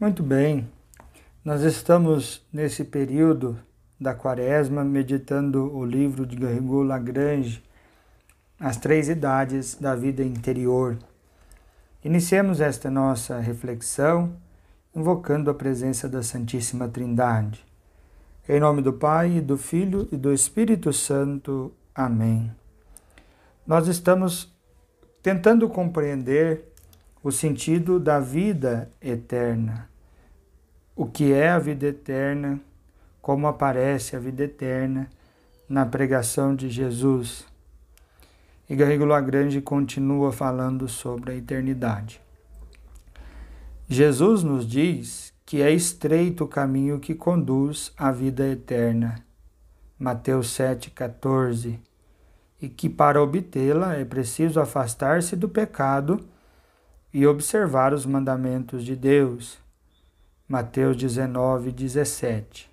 Muito bem, nós estamos nesse período da quaresma meditando o livro de Garrigou Lagrange, As Três Idades da Vida Interior. Iniciemos esta nossa reflexão invocando a presença da Santíssima Trindade. Em nome do Pai, do Filho e do Espírito Santo. Amém. Nós estamos tentando compreender o sentido da vida eterna. O que é a vida eterna, como aparece a vida eterna na pregação de Jesus. E Garrigo Lagrange continua falando sobre a eternidade. Jesus nos diz que é estreito o caminho que conduz à vida eterna. Mateus 7,14. E que para obtê-la é preciso afastar-se do pecado e observar os mandamentos de Deus. Mateus 19, 17.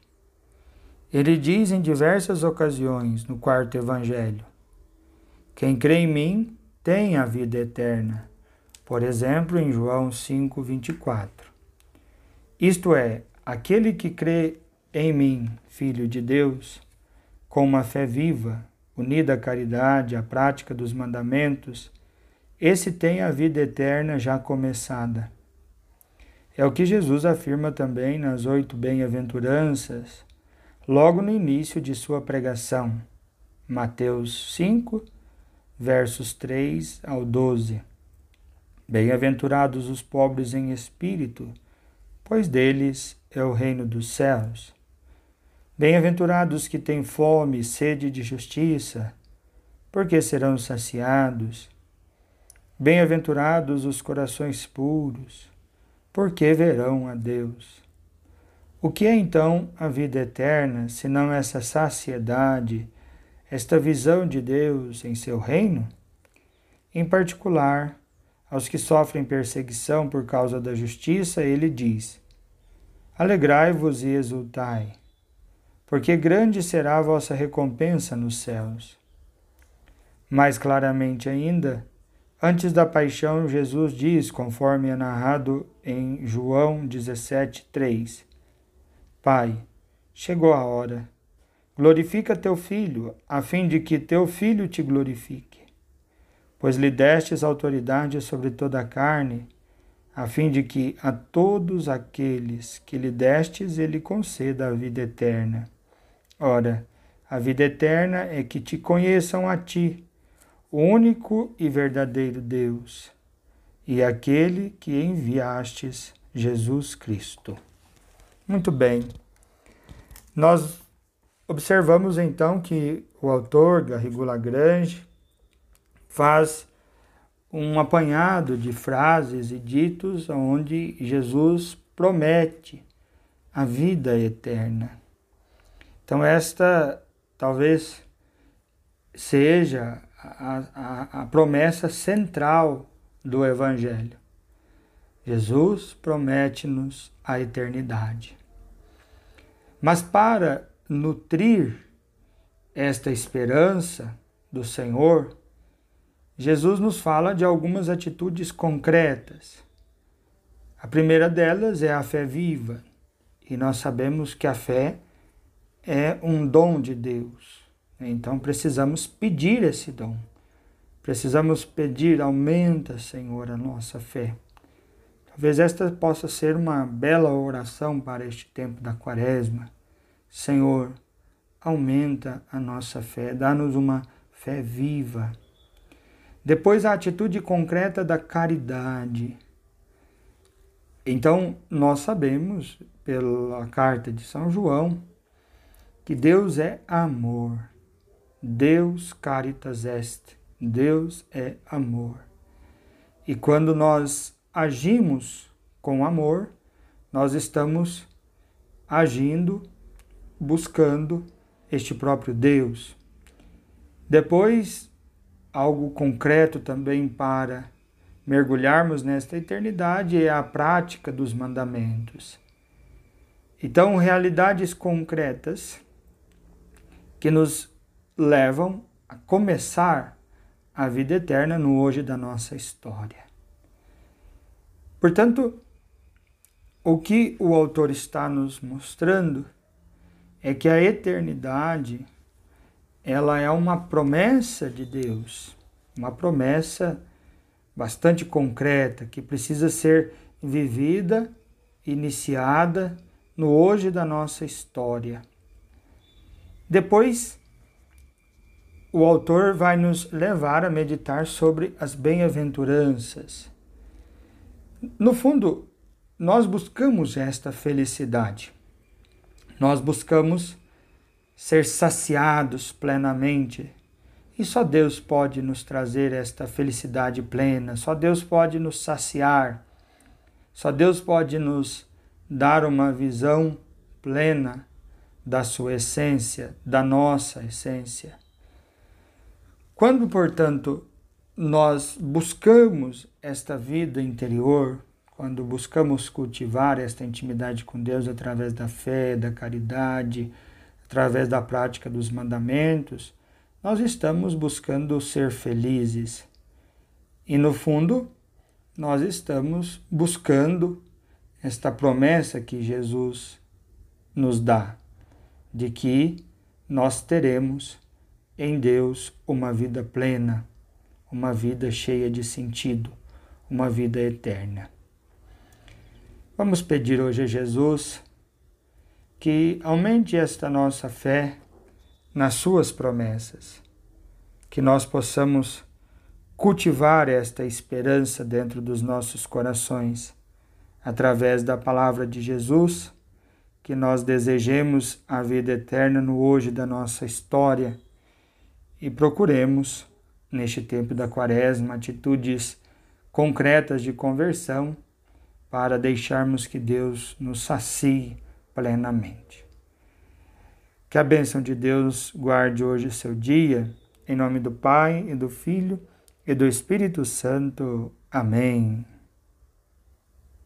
Ele diz em diversas ocasiões no quarto evangelho: Quem crê em mim tem a vida eterna. Por exemplo, em João 5, 24. Isto é, aquele que crê em mim, Filho de Deus, com uma fé viva, unida à caridade, à prática dos mandamentos, esse tem a vida eterna já começada. É o que Jesus afirma também nas oito bem-aventuranças, logo no início de sua pregação. Mateus 5, versos 3 ao 12. Bem-aventurados os pobres em espírito, pois deles é o reino dos céus. Bem-aventurados que têm fome e sede de justiça, porque serão saciados. Bem-aventurados os corações puros, porque verão a Deus. O que é então a vida eterna, senão essa saciedade, esta visão de Deus em seu reino? Em particular, aos que sofrem perseguição por causa da justiça, ele diz: Alegrai-vos e exultai, porque grande será a vossa recompensa nos céus. Mais claramente ainda, Antes da paixão, Jesus diz, conforme é narrado em João 17, 3: Pai, chegou a hora. Glorifica teu filho, a fim de que teu filho te glorifique. Pois lhe destes autoridade sobre toda a carne, a fim de que a todos aqueles que lhe destes ele conceda a vida eterna. Ora, a vida eterna é que te conheçam a ti, único e verdadeiro Deus, e aquele que enviastes, Jesus Cristo. Muito bem. Nós observamos então que o autor, Garrigou Lagrange, faz um apanhado de frases e ditos onde Jesus promete a vida eterna. Então, esta talvez seja a, a, a promessa central do Evangelho. Jesus promete-nos a eternidade. Mas para nutrir esta esperança do Senhor, Jesus nos fala de algumas atitudes concretas. A primeira delas é a fé viva, e nós sabemos que a fé é um dom de Deus. Então precisamos pedir esse dom. Precisamos pedir, aumenta, Senhor, a nossa fé. Talvez esta possa ser uma bela oração para este tempo da quaresma. Senhor, aumenta a nossa fé, dá-nos uma fé viva. Depois, a atitude concreta da caridade. Então, nós sabemos, pela carta de São João, que Deus é amor. Deus caritas est, Deus é amor. E quando nós agimos com amor, nós estamos agindo, buscando este próprio Deus. Depois, algo concreto também para mergulharmos nesta eternidade é a prática dos mandamentos. Então, realidades concretas que nos levam a começar a vida eterna no hoje da nossa história. Portanto, o que o autor está nos mostrando é que a eternidade ela é uma promessa de Deus, uma promessa bastante concreta que precisa ser vivida, iniciada no hoje da nossa história. Depois, o autor vai nos levar a meditar sobre as bem-aventuranças. No fundo, nós buscamos esta felicidade. Nós buscamos ser saciados plenamente. E só Deus pode nos trazer esta felicidade plena, só Deus pode nos saciar, só Deus pode nos dar uma visão plena da sua essência, da nossa essência. Quando, portanto, nós buscamos esta vida interior, quando buscamos cultivar esta intimidade com Deus através da fé, da caridade, através da prática dos mandamentos, nós estamos buscando ser felizes. E no fundo, nós estamos buscando esta promessa que Jesus nos dá, de que nós teremos em Deus uma vida plena, uma vida cheia de sentido, uma vida eterna. Vamos pedir hoje a Jesus que aumente esta nossa fé nas Suas promessas, que nós possamos cultivar esta esperança dentro dos nossos corações através da palavra de Jesus, que nós desejemos a vida eterna no hoje da nossa história e procuremos, neste tempo da Quaresma, atitudes concretas de conversão para deixarmos que Deus nos sacie plenamente. Que a bênção de Deus guarde hoje seu dia, em nome do Pai e do Filho e do Espírito Santo. Amém.